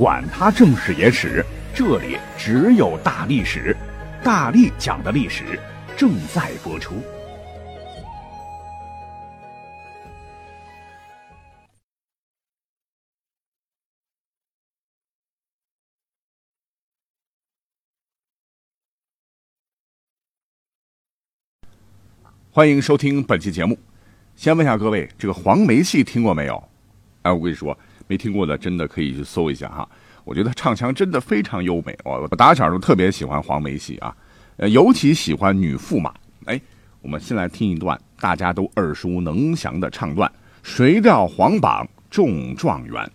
管他正史野史，这里只有大历史，大力讲的历史正在播出。欢迎收听本期节目。先问下各位，这个黄梅戏听过没有？哎，我跟你说。没听过的，真的可以去搜一下哈。我觉得唱腔真的非常优美。我我打小就特别喜欢黄梅戏啊，呃，尤其喜欢女驸马。哎，我们先来听一段大家都耳熟能详的唱段：谁料皇榜中状元。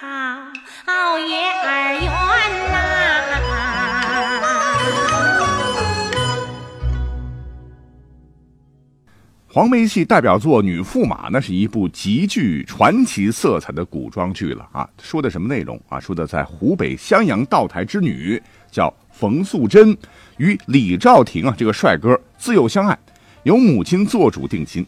好月儿圆呐黄梅戏代表作《女驸马》，那是一部极具传奇色彩的古装剧了啊！说的什么内容啊？说的在湖北襄阳道台之女叫冯素贞，与李兆廷啊这个帅哥自幼相爱，由母亲做主定亲。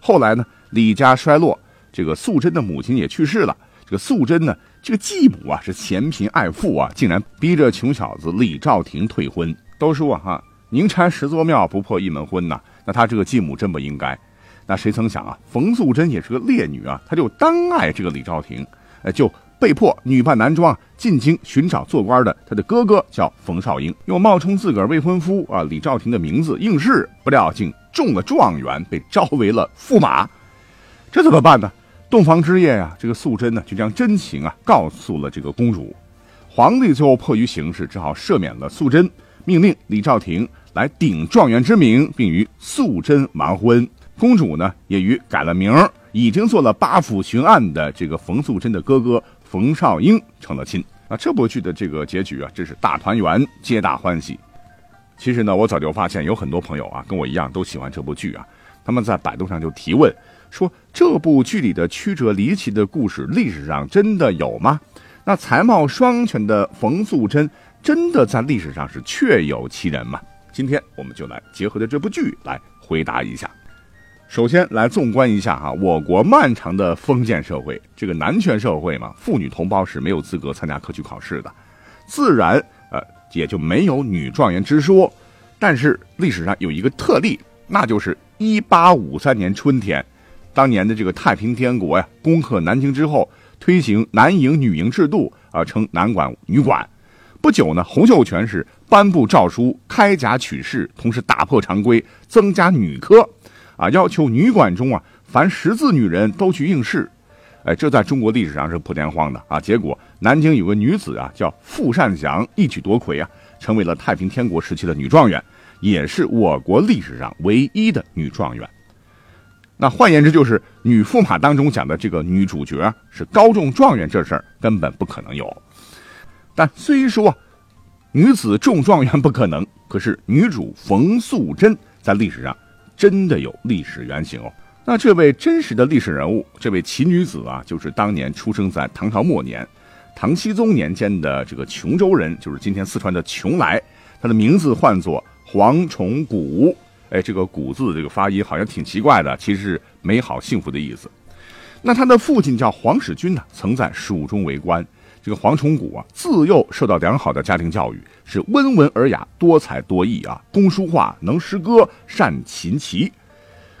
后来呢，李家衰落，这个素贞的母亲也去世了。这个素贞呢，这个继母啊是嫌贫爱富啊，竟然逼着穷小子李兆廷退婚。都说啊，宁拆十座庙，不破一门婚呐。那他这个继母真不应该，那谁曾想啊，冯素贞也是个烈女啊，她就单爱这个李兆廷，呃，就被迫女扮男装进京寻找做官的他的哥哥叫冯绍英，又冒充自个儿未婚夫啊李兆廷的名字应试，不料竟中了状元，被招为了驸马，这怎么办呢？洞房之夜呀，这个素贞呢就将真情啊告诉了这个公主，皇帝最后迫于形势，只好赦免了素贞，命令李兆廷。来顶状元之名，并与素贞完婚。公主呢，也与改了名，已经做了八府巡按的这个冯素贞的哥哥冯绍英成了亲。啊，这部剧的这个结局啊，真是大团圆，皆大欢喜。其实呢，我早就发现有很多朋友啊，跟我一样都喜欢这部剧啊。他们在百度上就提问说，这部剧里的曲折离奇的故事，历史上真的有吗？那才貌双全的冯素贞，真的在历史上是确有其人吗？今天我们就来结合着这部剧来回答一下。首先来纵观一下哈，我国漫长的封建社会，这个男权社会嘛，妇女同胞是没有资格参加科举考试的，自然呃也就没有女状元之说。但是历史上有一个特例，那就是一八五三年春天，当年的这个太平天国呀，攻克南京之后，推行男营女营制度啊，称男管女管。不久呢，洪秀全是颁布诏书，开甲取士，同时打破常规，增加女科。啊，要求女馆中啊，凡识字女人都去应试。哎，这在中国历史上是破天荒的啊！结果南京有个女子啊，叫傅善祥，一举夺魁啊，成为了太平天国时期的女状元，也是我国历史上唯一的女状元。那换言之，就是女驸马当中讲的这个女主角是高中状元，这事儿根本不可能有。但虽说女子中状元不可能，可是女主冯素贞在历史上真的有历史原型哦。那这位真实的历史人物，这位奇女子啊，就是当年出生在唐朝末年，唐僖宗年间的这个琼州人，就是今天四川的邛崃。她的名字唤作黄崇古。哎，这个“古”字这个发音好像挺奇怪的，其实是美好幸福的意思。那他的父亲叫黄使君呢，曾在蜀中为官。这个黄崇古啊，自幼受到良好的家庭教育，是温文尔雅、多才多艺啊，工书画，能诗歌，善琴棋。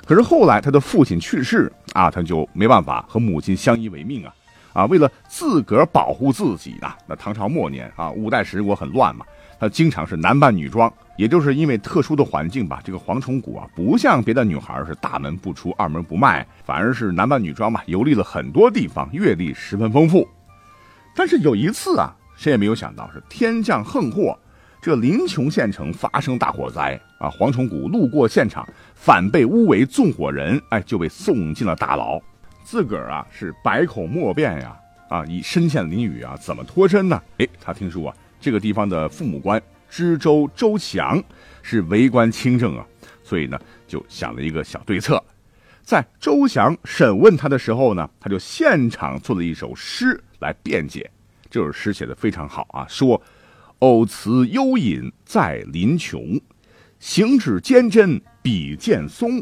可是后来他的父亲去世啊，他就没办法和母亲相依为命啊啊！为了自个儿保护自己啊，那唐朝末年啊，五代十国很乱嘛，他经常是男扮女装。也就是因为特殊的环境吧，这个黄崇古啊，不像别的女孩是大门不出二门不迈，反而是男扮女装嘛，游历了很多地方，阅历十分丰富。但是有一次啊，谁也没有想到是天降横祸。这临邛县城发生大火灾啊！黄崇古路过现场，反被诬为纵火人，哎，就被送进了大牢。自个儿啊是百口莫辩呀，啊，已身陷囹圄啊，怎么脱身呢？哎，他听说啊，这个地方的父母官知州周祥是为官清正啊，所以呢，就想了一个小对策，在周祥审问他的时候呢，他就现场做了一首诗来辩解。这首诗写的非常好啊，说。偶辞幽隐在林琼，行止坚贞比剑松。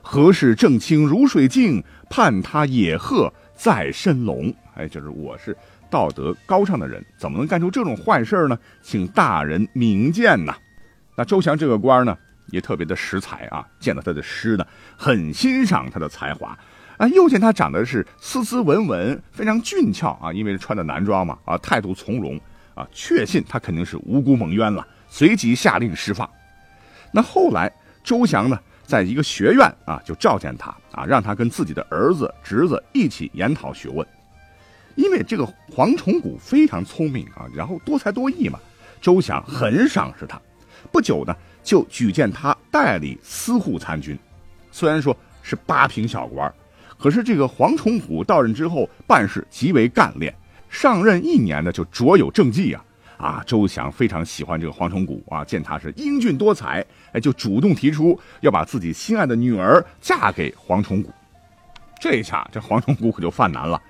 何事正清如水镜？盼他野鹤在深笼。哎，就是我是道德高尚的人，怎么能干出这种坏事呢？请大人明鉴呐！那周祥这个官呢，也特别的识才啊，见到他的诗呢，很欣赏他的才华啊，又见他长得是斯斯文文，非常俊俏啊，因为穿的男装嘛啊，态度从容。啊，确信他肯定是无辜蒙冤了，随即下令释放。那后来周祥呢，在一个学院啊，就召见他啊，让他跟自己的儿子、侄子一起研讨学问。因为这个黄崇古非常聪明啊，然后多才多艺嘛，周祥很赏识他。不久呢，就举荐他代理司户参军。虽然说是八品小官，可是这个黄崇古到任之后，办事极为干练。上任一年呢，就卓有政绩啊！啊，周翔非常喜欢这个黄崇古啊，见他是英俊多才，哎，就主动提出要把自己心爱的女儿嫁给黄崇古。这一下这黄崇古可就犯难了，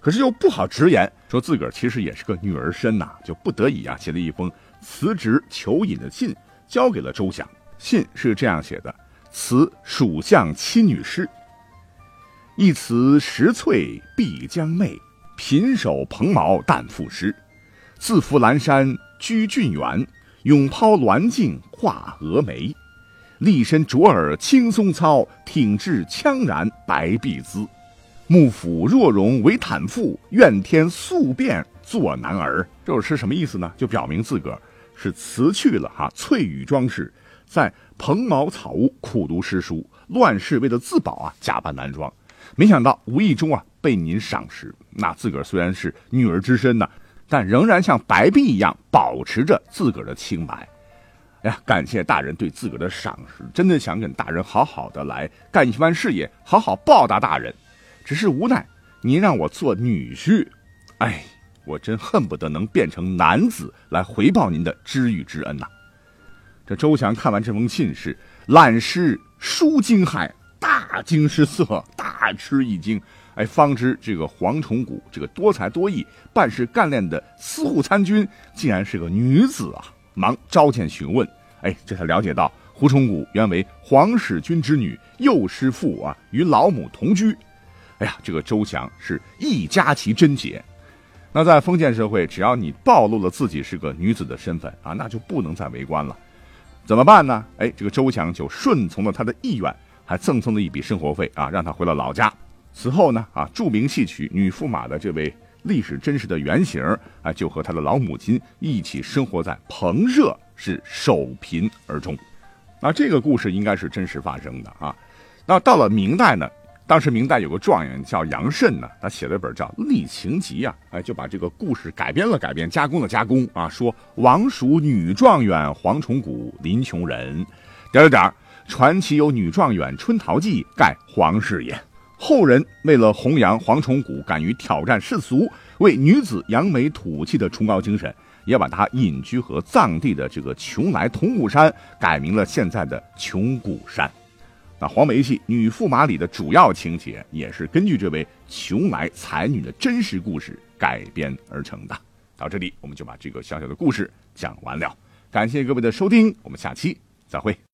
可是又不好直言，说自个儿其实也是个女儿身呐，就不得已啊，写了一封辞职求隐的信，交给了周祥。信是这样写的：辞蜀相妻女诗，一辞石翠碧江媚。贫手蓬毛淡赋诗，自拂阑珊居峻远，永抛鸾镜画蛾眉。立身卓尔青松操，挺志羌然白璧姿。幕府若容为坦腹，愿天速变做男儿。这首诗什么意思呢？就表明自个儿是辞去了哈翠羽装饰，在蓬茅草屋苦读诗书，乱世为了自保啊，假扮男装。没想到无意中啊被您赏识，那自个儿虽然是女儿之身呢，但仍然像白璧一样保持着自个儿的清白。哎呀，感谢大人对自个儿的赏识，真的想跟大人好好的来干一番事业，好好报答大人。只是无奈您让我做女婿，哎，我真恨不得能变成男子来回报您的知遇之恩呐。这周强看完这封信是览诗书惊骇。大惊失色，大吃一惊，哎，方知这个黄崇古这个多才多艺、办事干练的司户参军，竟然是个女子啊！忙召见询问，哎，这才了解到胡崇古原为黄使君之女，幼师父啊，与老母同居。哎呀，这个周强是一家其贞洁。那在封建社会，只要你暴露了自己是个女子的身份啊，那就不能再为官了。怎么办呢？哎，这个周强就顺从了他的意愿。还赠送了一笔生活费啊，让他回了老家。此后呢，啊，著名戏曲女驸马的这位历史真实的原型啊，就和他的老母亲一起生活在彭热，是守贫而终。那这个故事应该是真实发生的啊。那到了明代呢，当时明代有个状元叫杨慎呢，他写了一本叫《历情集》啊，哎，就把这个故事改编了改编，加工了加工啊，说王属女状元黄崇古林琼人，点点点，传奇有女状元春桃记，盖黄氏也。后人为了弘扬黄崇古敢于挑战世俗、为女子扬眉吐气的崇高精神，也把他隐居和藏地的这个邛崃铜鼓山改名了现在的穷鼓山。那黄梅戏《女驸马》里的主要情节也是根据这位穷来才女的真实故事改编而成的。到这里，我们就把这个小小的故事讲完了。感谢各位的收听，我们下期再会。